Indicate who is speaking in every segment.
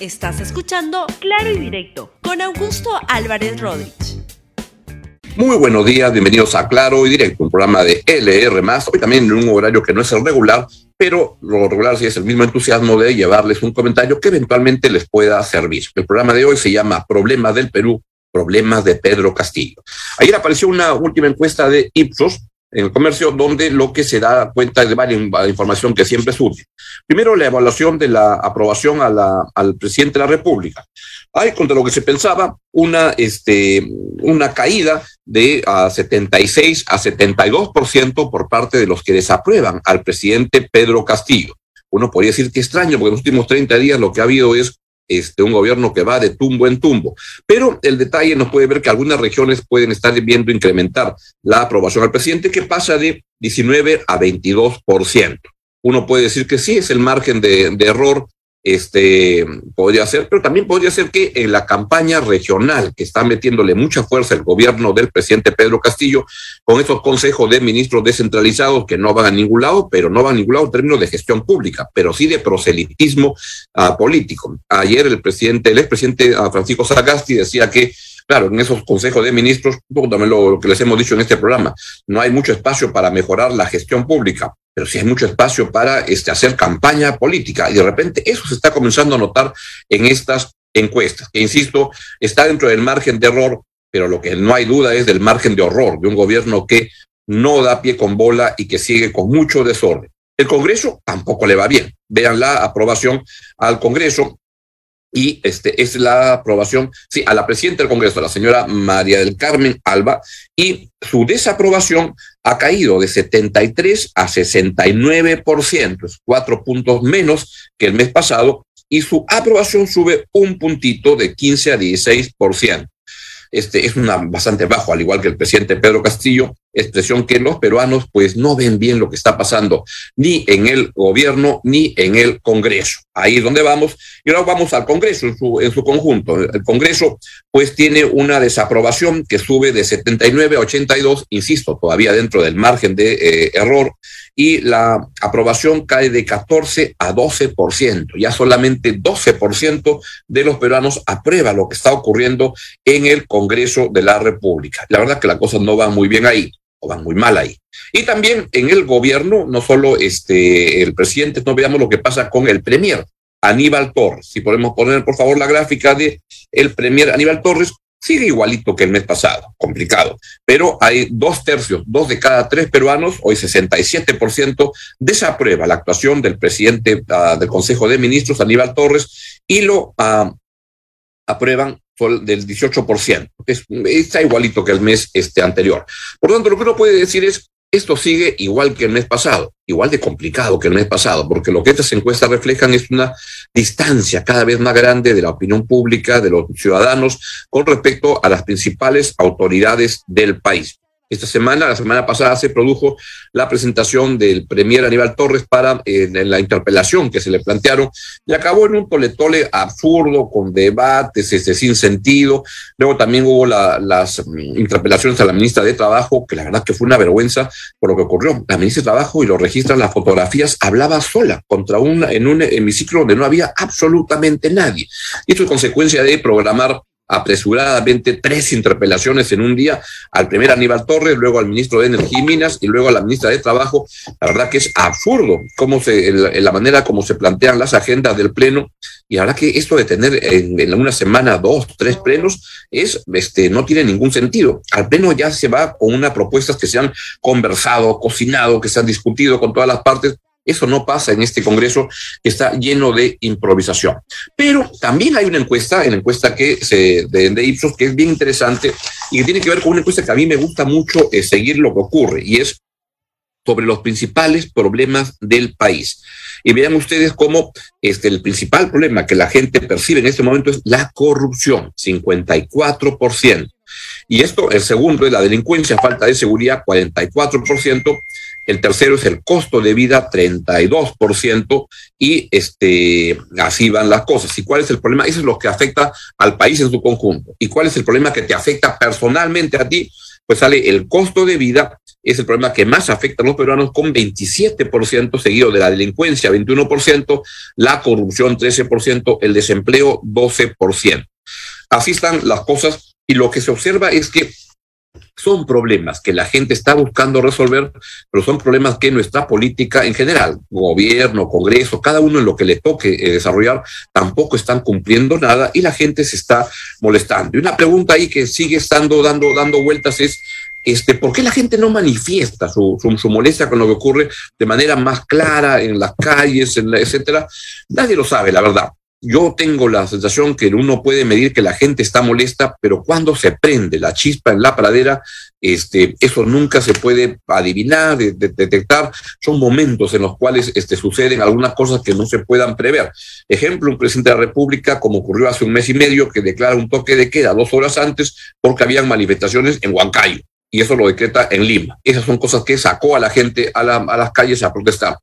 Speaker 1: Estás escuchando Claro y Directo con Augusto Álvarez Rodríguez.
Speaker 2: Muy buenos días, bienvenidos a Claro y Directo, un programa de LR, hoy también en un horario que no es el regular, pero lo regular sí es el mismo entusiasmo de llevarles un comentario que eventualmente les pueda servir. El programa de hoy se llama Problemas del Perú, Problemas de Pedro Castillo. Ayer apareció una última encuesta de Ipsos en el comercio, donde lo que se da cuenta de varias información que siempre surge. Primero, la evaluación de la aprobación a la, al presidente de la República. Hay, contra lo que se pensaba, una, este, una caída de a 76 a 72% por parte de los que desaprueban al presidente Pedro Castillo. Uno podría decir que extraño, porque en los últimos 30 días lo que ha habido es este, un gobierno que va de tumbo en tumbo. Pero el detalle nos puede ver que algunas regiones pueden estar viendo incrementar la aprobación al presidente, que pasa de 19 a 22%. Uno puede decir que sí, es el margen de, de error este, podría ser, pero también podría ser que en la campaña regional que está metiéndole mucha fuerza el gobierno del presidente Pedro Castillo, con esos consejos de ministros descentralizados que no van a ningún lado, pero no van a ningún lado en términos de gestión pública, pero sí de proselitismo uh, político. Ayer el presidente, el expresidente uh, Francisco Sagasti decía que Claro, en esos consejos de ministros, un poco también lo, que les hemos dicho en este programa, no hay mucho espacio para mejorar la gestión pública, pero sí hay mucho espacio para este, hacer campaña política. Y de repente eso se está comenzando a notar en estas encuestas, que insisto, está dentro del margen de error, pero lo que no hay duda es del margen de horror de un gobierno que no da pie con bola y que sigue con mucho desorden. El Congreso tampoco le va bien. Vean la aprobación al Congreso y este es la aprobación, sí, a la presidenta del Congreso, la señora María del Carmen Alba, y su desaprobación ha caído de 73 a 69%, es cuatro puntos menos que el mes pasado, y su aprobación sube un puntito de 15 a 16% este, es una bastante bajo, al igual que el presidente Pedro Castillo, expresión que los peruanos pues no ven bien lo que está pasando ni en el gobierno ni en el Congreso. Ahí es donde vamos. Y ahora vamos al Congreso en su, en su conjunto. El Congreso pues tiene una desaprobación que sube de 79 a 82, insisto, todavía dentro del margen de eh, error y la aprobación cae de 14 a 12%. Ya solamente 12% de los peruanos aprueba lo que está ocurriendo en el Congreso de la República. La verdad que la cosa no va muy bien ahí o van muy mal ahí. Y también en el gobierno, no solo este, el presidente, no veamos lo que pasa con el premier. Aníbal Torres, si podemos poner por favor la gráfica de el premier Aníbal Torres, sigue igualito que el mes pasado, complicado, pero hay dos tercios, dos de cada tres peruanos, hoy 67%, desaprueba la actuación del presidente uh, del Consejo de Ministros, Aníbal Torres, y lo uh, aprueban del 18%. Es, está igualito que el mes este, anterior. Por lo tanto, lo que uno puede decir es, esto sigue igual que el mes pasado, igual de complicado que el mes pasado, porque lo que estas encuestas reflejan es una distancia cada vez más grande de la opinión pública, de los ciudadanos, con respecto a las principales autoridades del país. Esta semana, la semana pasada, se produjo la presentación del premier Aníbal Torres para la interpelación que se le plantearon y acabó en un toletole absurdo, con debates este, sin sentido. Luego también hubo la, las interpelaciones a la ministra de Trabajo, que la verdad que fue una vergüenza por lo que ocurrió. La ministra de Trabajo, y lo registran las fotografías, hablaba sola contra una, en un hemiciclo donde no había absolutamente nadie. Y esto es consecuencia de programar apresuradamente tres interpelaciones en un día al primer Aníbal Torres, luego al ministro de Energía y Minas y luego a la ministra de Trabajo. La verdad que es absurdo cómo se, la manera como se plantean las agendas del Pleno. Y la verdad que esto de tener en, en, una semana dos, tres plenos, es, este, no tiene ningún sentido. Al Pleno ya se va con unas propuestas que se han conversado, cocinado, que se han discutido con todas las partes eso no pasa en este Congreso que está lleno de improvisación. Pero también hay una encuesta, en encuesta que se, de, de, Ipsos, que es bien interesante y que tiene que ver con una encuesta que a mí me gusta mucho eh, seguir lo que ocurre y es sobre los principales problemas del país. Y vean ustedes cómo este, el principal problema que la gente percibe en este momento es la corrupción, 54%. Y esto, el segundo es la delincuencia, falta de seguridad, 44%, el tercero es el costo de vida, 32%, y este, así van las cosas. ¿Y cuál es el problema? Eso es lo que afecta al país en su conjunto. ¿Y cuál es el problema que te afecta personalmente a ti? pues sale el costo de vida es el problema que más afecta a los peruanos con 27%, seguido de la delincuencia 21%, la corrupción 13%, el desempleo 12%. Así están las cosas y lo que se observa es que son problemas que la gente está buscando resolver, pero son problemas que nuestra política en general, gobierno, Congreso, cada uno en lo que le toque eh, desarrollar, tampoco están cumpliendo nada y la gente se está molestando. Y una pregunta ahí que sigue estando dando, dando vueltas es, este, ¿por qué la gente no manifiesta su, su, molestia con lo que ocurre de manera más clara en las calles, en etcétera? Nadie lo sabe, la verdad yo tengo la sensación que uno puede medir que la gente está molesta, pero cuando se prende la chispa en la pradera, este, eso nunca se puede adivinar, detectar. Son momentos en los cuales este, suceden algunas cosas que no se puedan prever. Ejemplo, un presidente de la República, como ocurrió hace un mes y medio, que declara un toque de queda dos horas antes porque habían manifestaciones en Huancayo y eso lo decreta en Lima. Esas son cosas que sacó a la gente a, las calles a protestar.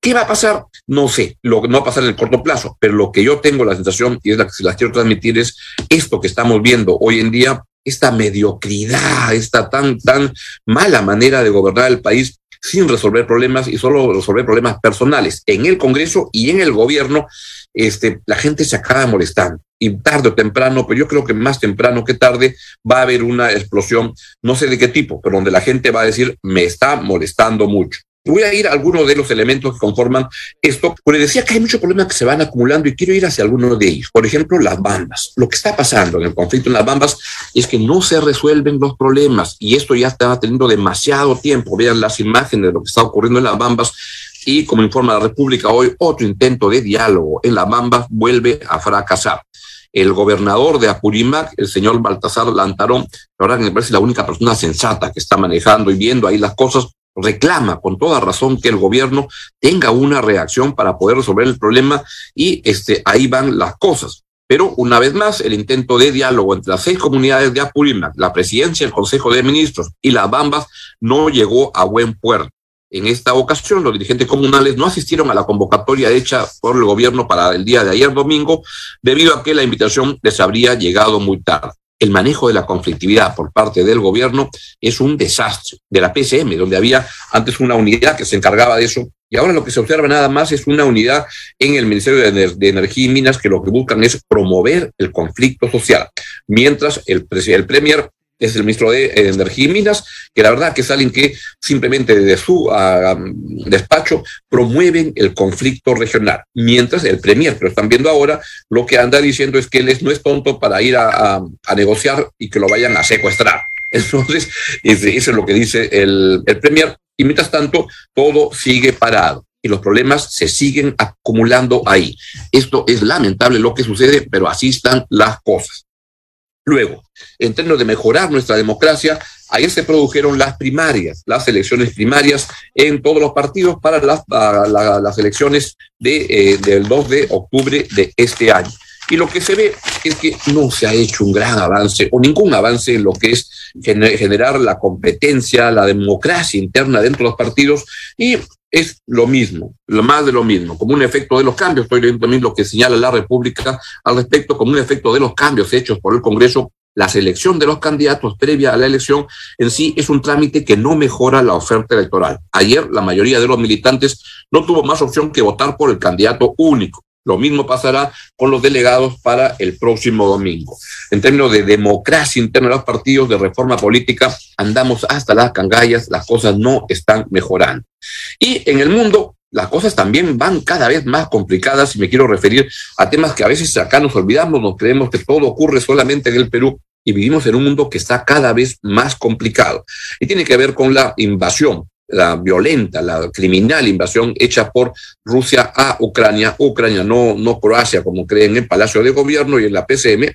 Speaker 2: ¿Qué va a pasar? No sé, lo no va a pasar en el corto plazo, pero lo que yo tengo la sensación, y es la que se las quiero transmitir, es esto que estamos viendo hoy en día, esta mediocridad, esta tan, tan mala manera de gobernar el país sin resolver problemas y solo resolver problemas personales en el Congreso y en el gobierno, este, la gente se acaba molestando y tarde o temprano, pero yo creo que más temprano que tarde va a haber una explosión, no sé de qué tipo, pero donde la gente va a decir, me está molestando mucho. Voy a ir a algunos de los elementos que conforman esto, porque decía que hay muchos problemas que se van acumulando y quiero ir hacia algunos de ellos. Por ejemplo, las bambas. Lo que está pasando en el conflicto en las bambas es que no se resuelven los problemas y esto ya está teniendo demasiado tiempo. Vean las imágenes de lo que está ocurriendo en las bambas y como informa la República hoy, otro intento de diálogo en las bambas vuelve a fracasar el gobernador de Apurímac, el señor Baltasar Lantarón, la verdad que me parece la única persona sensata que está manejando y viendo ahí las cosas, reclama con toda razón que el gobierno tenga una reacción para poder resolver el problema y este, ahí van las cosas. Pero una vez más, el intento de diálogo entre las seis comunidades de Apurímac, la presidencia, el Consejo de Ministros y las Bambas no llegó a buen puerto. En esta ocasión, los dirigentes comunales no asistieron a la convocatoria hecha por el gobierno para el día de ayer domingo, debido a que la invitación les habría llegado muy tarde. El manejo de la conflictividad por parte del gobierno es un desastre. De la PCM, donde había antes una unidad que se encargaba de eso, y ahora lo que se observa nada más es una unidad en el Ministerio de, Energía y Minas que lo que buscan es promover el conflicto social, mientras el, el Premier es el ministro de Energía y Minas, que la verdad que es alguien que simplemente desde su ah, despacho promueven el conflicto regional, mientras el Premier, pero están viendo ahora, lo que anda diciendo es que él no es tonto para ir a, negociar y que lo vayan a secuestrar. Entonces, eso es lo que dice el, el Premier, y mientras tanto, todo sigue parado y los problemas se siguen acumulando ahí. Esto es lamentable lo que sucede, pero así están las cosas. Luego, en términos de mejorar nuestra democracia, ayer se produjeron las primarias, las elecciones primarias en todos los partidos para las, elecciones eh, del 2 de octubre de este año. Y lo que se ve es que no se ha hecho un gran avance o ningún avance en lo que es generar la competencia, la democracia interna dentro de los partidos y es lo mismo, lo más de lo mismo, como un efecto de los cambios. Estoy leyendo también lo que señala la República al respecto, como un efecto de los cambios hechos por el Congreso. La selección de los candidatos previa a la elección en sí es un trámite que no mejora la oferta electoral. Ayer la mayoría de los militantes no tuvo más opción que votar por el candidato único. Lo mismo pasará con los delegados para el próximo domingo. En términos de democracia interna de los partidos, de reforma política, andamos hasta las cangallas, las cosas no están mejorando. Y en el mundo, las cosas también van cada vez más complicadas y me quiero referir a temas que a veces acá nos olvidamos, nos creemos que todo ocurre solamente en el Perú y vivimos en un mundo que está cada vez más complicado. Y tiene que ver con la invasión la violenta, la criminal invasión hecha por Rusia a Ucrania, Ucrania, no, no Croacia, como creen en el Palacio de Gobierno y en la PCM.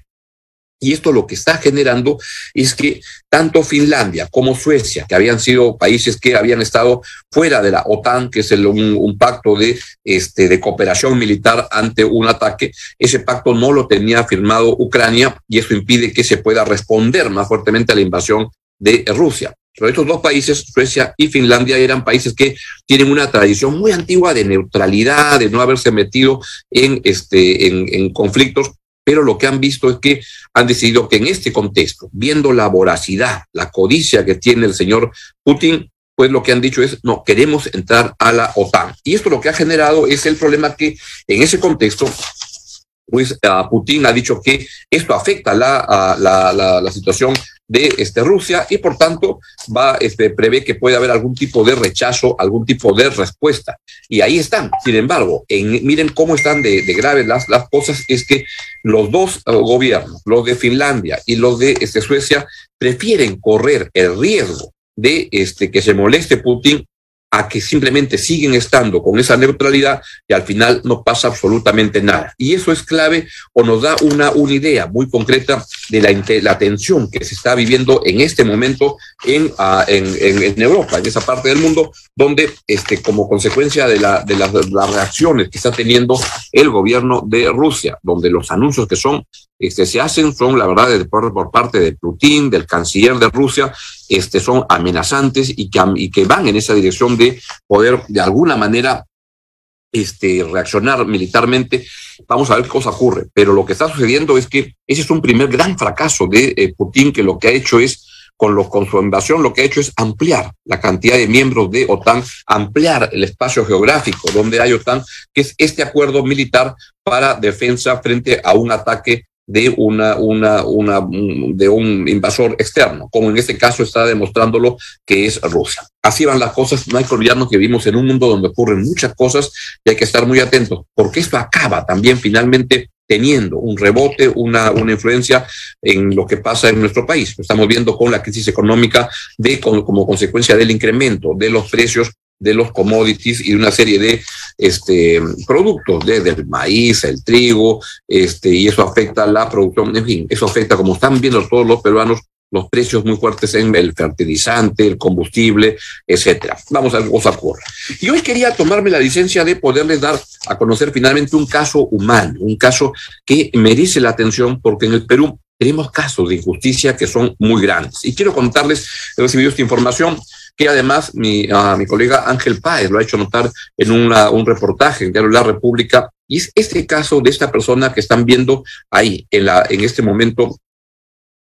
Speaker 2: Y esto lo que está generando es que tanto Finlandia como Suecia, que habían sido países que habían estado fuera de la OTAN, que es el, un, pacto de, este, de cooperación militar ante un ataque, ese pacto no lo tenía firmado Ucrania y eso impide que se pueda responder más fuertemente a la invasión de Rusia. Pero estos dos países, Suecia y Finlandia, eran países que tienen una tradición muy antigua de neutralidad, de no haberse metido en, este, en, conflictos pero lo que han visto es que han decidido que en este contexto, viendo la voracidad, la codicia que tiene el señor Putin, pues lo que han dicho es, no, queremos entrar a la OTAN. Y esto lo que ha generado es el problema que en ese contexto pues Putin ha dicho que esto afecta la, la, situación de este, Rusia y por tanto va, este, prevé que puede haber algún tipo de rechazo, algún tipo de respuesta. Y ahí están. Sin embargo, en, miren cómo están de, de, graves las, las cosas, es que los dos uh, gobiernos, los de Finlandia y los de este, Suecia, prefieren correr el riesgo de este, que se moleste Putin a que simplemente siguen estando con esa neutralidad y al final no pasa absolutamente nada. Y eso es clave o nos da una, una idea muy concreta de la, la tensión que se está viviendo en este momento en, uh, en, en, en, Europa, en esa parte del mundo, donde este, como consecuencia de, la, de las, las reacciones que está teniendo el gobierno de Rusia, donde los anuncios que son este, se hacen son, la verdad, por, por, parte de Putin, del canciller de Rusia, este, son amenazantes y que, van en esa dirección de poder, de alguna manera, este, reaccionar militarmente. Vamos a ver qué cosa ocurre. Pero lo que está sucediendo es que ese es un primer gran fracaso de eh, Putin, que lo que ha hecho es con, lo, con su invasión lo que ha hecho es ampliar la cantidad de miembros de OTAN, ampliar el espacio geográfico donde hay OTAN, que es este acuerdo militar para defensa frente a un ataque de una, una, una, de un invasor externo, como en este caso está demostrándolo que es Rusia. Así van las cosas, no hay que olvidarnos que vivimos en un mundo donde ocurren muchas cosas y hay que estar muy atentos, porque esto acaba también finalmente teniendo un rebote, una, una influencia en lo que pasa en nuestro país. Lo estamos viendo con la crisis económica de, como consecuencia del incremento de los precios de los commodities y de una serie de este, productos, desde el maíz, el trigo, este, y eso afecta la producción, en fin, eso afecta, como están viendo todos los peruanos, los precios muy fuertes en el fertilizante, el combustible, etcétera. Vamos a ver cosa ocurre. Y hoy quería tomarme la licencia de poderles dar a conocer finalmente un caso humano, un caso que merece la atención porque en el Perú tenemos casos de injusticia que son muy grandes. Y quiero contarles, he recibido esta información que además mi, uh, mi colega Ángel Páez lo ha hecho notar en una, un reportaje Diario La República, y es este caso de esta persona que están viendo ahí, en, la, en este momento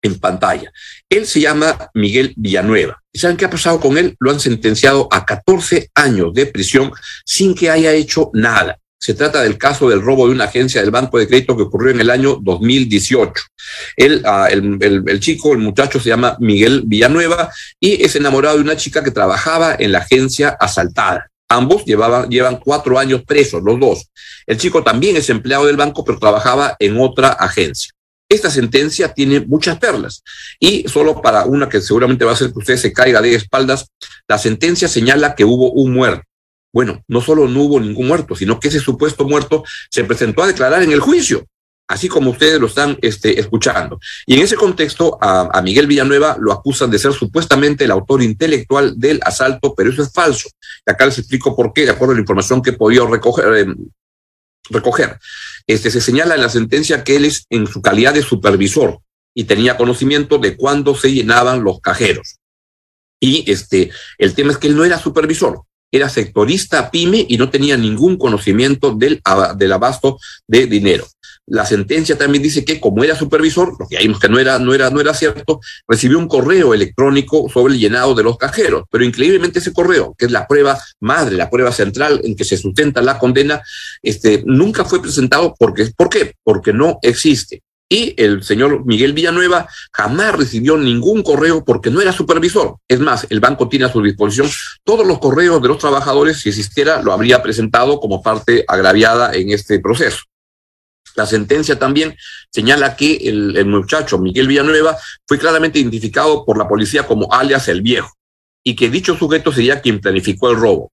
Speaker 2: en pantalla. Él se llama Miguel Villanueva. ¿Y saben qué ha pasado con él? Lo han sentenciado a 14 años de prisión sin que haya hecho nada. Se trata del caso del robo de una agencia del Banco de Crédito que ocurrió en el año 2018. Él, uh, el, el, el, chico, el muchacho se llama Miguel Villanueva y es enamorado de una chica que trabajaba en la agencia asaltada. Ambos llevaban, llevan cuatro años presos, los dos. El chico también es empleado del banco, pero trabajaba en otra agencia. Esta sentencia tiene muchas perlas y solo para una que seguramente va a hacer que usted se caiga de espaldas, la sentencia señala que hubo un muerto. Bueno, no solo no hubo ningún muerto, sino que ese supuesto muerto se presentó a declarar en el juicio, así como ustedes lo están este, escuchando. Y en ese contexto, a, Miguel Villanueva lo acusan de ser supuestamente el autor intelectual del asalto, pero eso es falso. Y acá les explico por qué, de acuerdo a la información que he podido recoger. Eh, recoger. Este, se señala en la sentencia que él es en su calidad de supervisor y tenía conocimiento de cuándo se llenaban los cajeros. Y este, el tema es que él no era supervisor, era sectorista pyme y no tenía ningún conocimiento del, abasto de dinero. La sentencia también dice que como era supervisor, lo que vimos que no era, no era, no era cierto, recibió un correo electrónico sobre el llenado de los cajeros. Pero increíblemente ese correo, que es la prueba madre, la prueba central en que se sustenta la condena, este, nunca fue presentado porque, ¿por qué? Porque no existe. Y el señor Miguel Villanueva jamás recibió ningún correo porque no era supervisor. Es más, el banco tiene a su disposición todos los correos de los trabajadores. Si existiera, lo habría presentado como parte agraviada en este proceso. La sentencia también señala que el, el, muchacho Miguel Villanueva fue claramente identificado por la policía como alias el viejo y que dicho sujeto sería quien planificó el robo.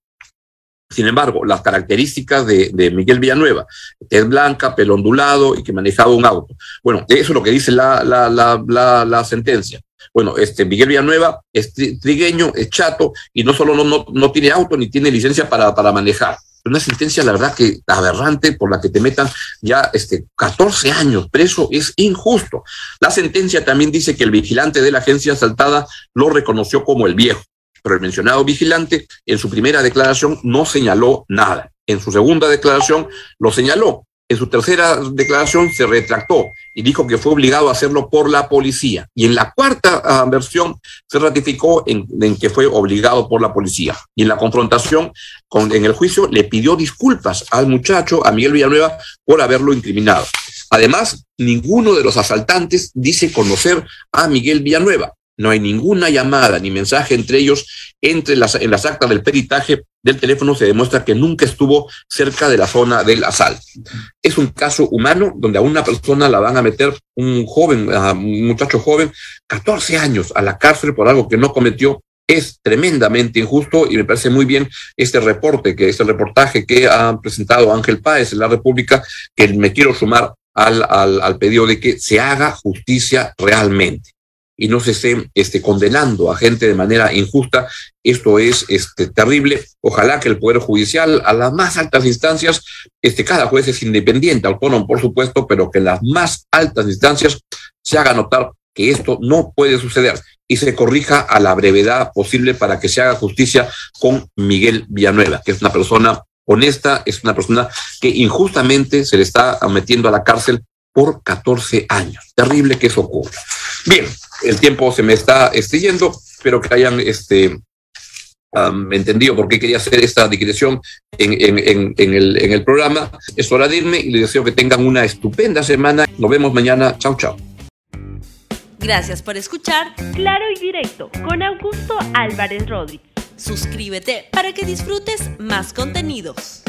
Speaker 2: Sin embargo, las características de, Miguel Villanueva, que es blanca, pelo ondulado y que manejaba un auto. Bueno, eso es lo que dice la, la, la, la, la sentencia. Bueno, este Miguel Villanueva es trigueño, es chato y no solo no, no, no tiene auto ni tiene licencia para, para manejar. Una sentencia, la verdad, que aberrante por la que te metan ya este, 14 años preso es injusto. La sentencia también dice que el vigilante de la agencia asaltada lo reconoció como el viejo pero el mencionado vigilante en su primera declaración no señaló nada. En su segunda declaración lo señaló. En su tercera declaración se retractó y dijo que fue obligado a hacerlo por la policía. Y en la cuarta uh, versión se ratificó en, que fue obligado por la policía. Y en la confrontación con, en el juicio le pidió disculpas al muchacho, a Miguel Villanueva, por haberlo incriminado. Además, ninguno de los asaltantes dice conocer a Miguel Villanueva. No hay ninguna llamada ni mensaje entre ellos. Entre las, en las actas del peritaje del teléfono se demuestra que nunca estuvo cerca de la zona del asalto. Es un caso humano donde a una persona la van a meter un joven, un muchacho joven, 14 años a la cárcel por algo que no cometió. Es tremendamente injusto y me parece muy bien este reporte, que este reportaje que ha presentado Ángel Páez en la República, que me quiero sumar al, al, al pedido de que se haga justicia realmente y no se esté este, condenando a gente de manera injusta. Esto es este, terrible. Ojalá que el Poder Judicial, a las más altas instancias, este, cada juez es independiente, autónomo, por supuesto, pero que en las más altas instancias se haga notar que esto no puede suceder y se corrija a la brevedad posible para que se haga justicia con Miguel Villanueva, que es una persona honesta, es una persona que injustamente se le está metiendo a la cárcel por 14 años. Terrible que eso ocurra. Bien, el tiempo se me está yendo, espero que hayan este, entendido por qué quería hacer esta digresión en, el, en el programa. Es hora de irme y les deseo que tengan una estupenda semana. Nos vemos mañana. Chao, chao.
Speaker 1: Gracias por escuchar Claro y Directo con Augusto Álvarez Rodríguez. Suscríbete para que disfrutes más contenidos.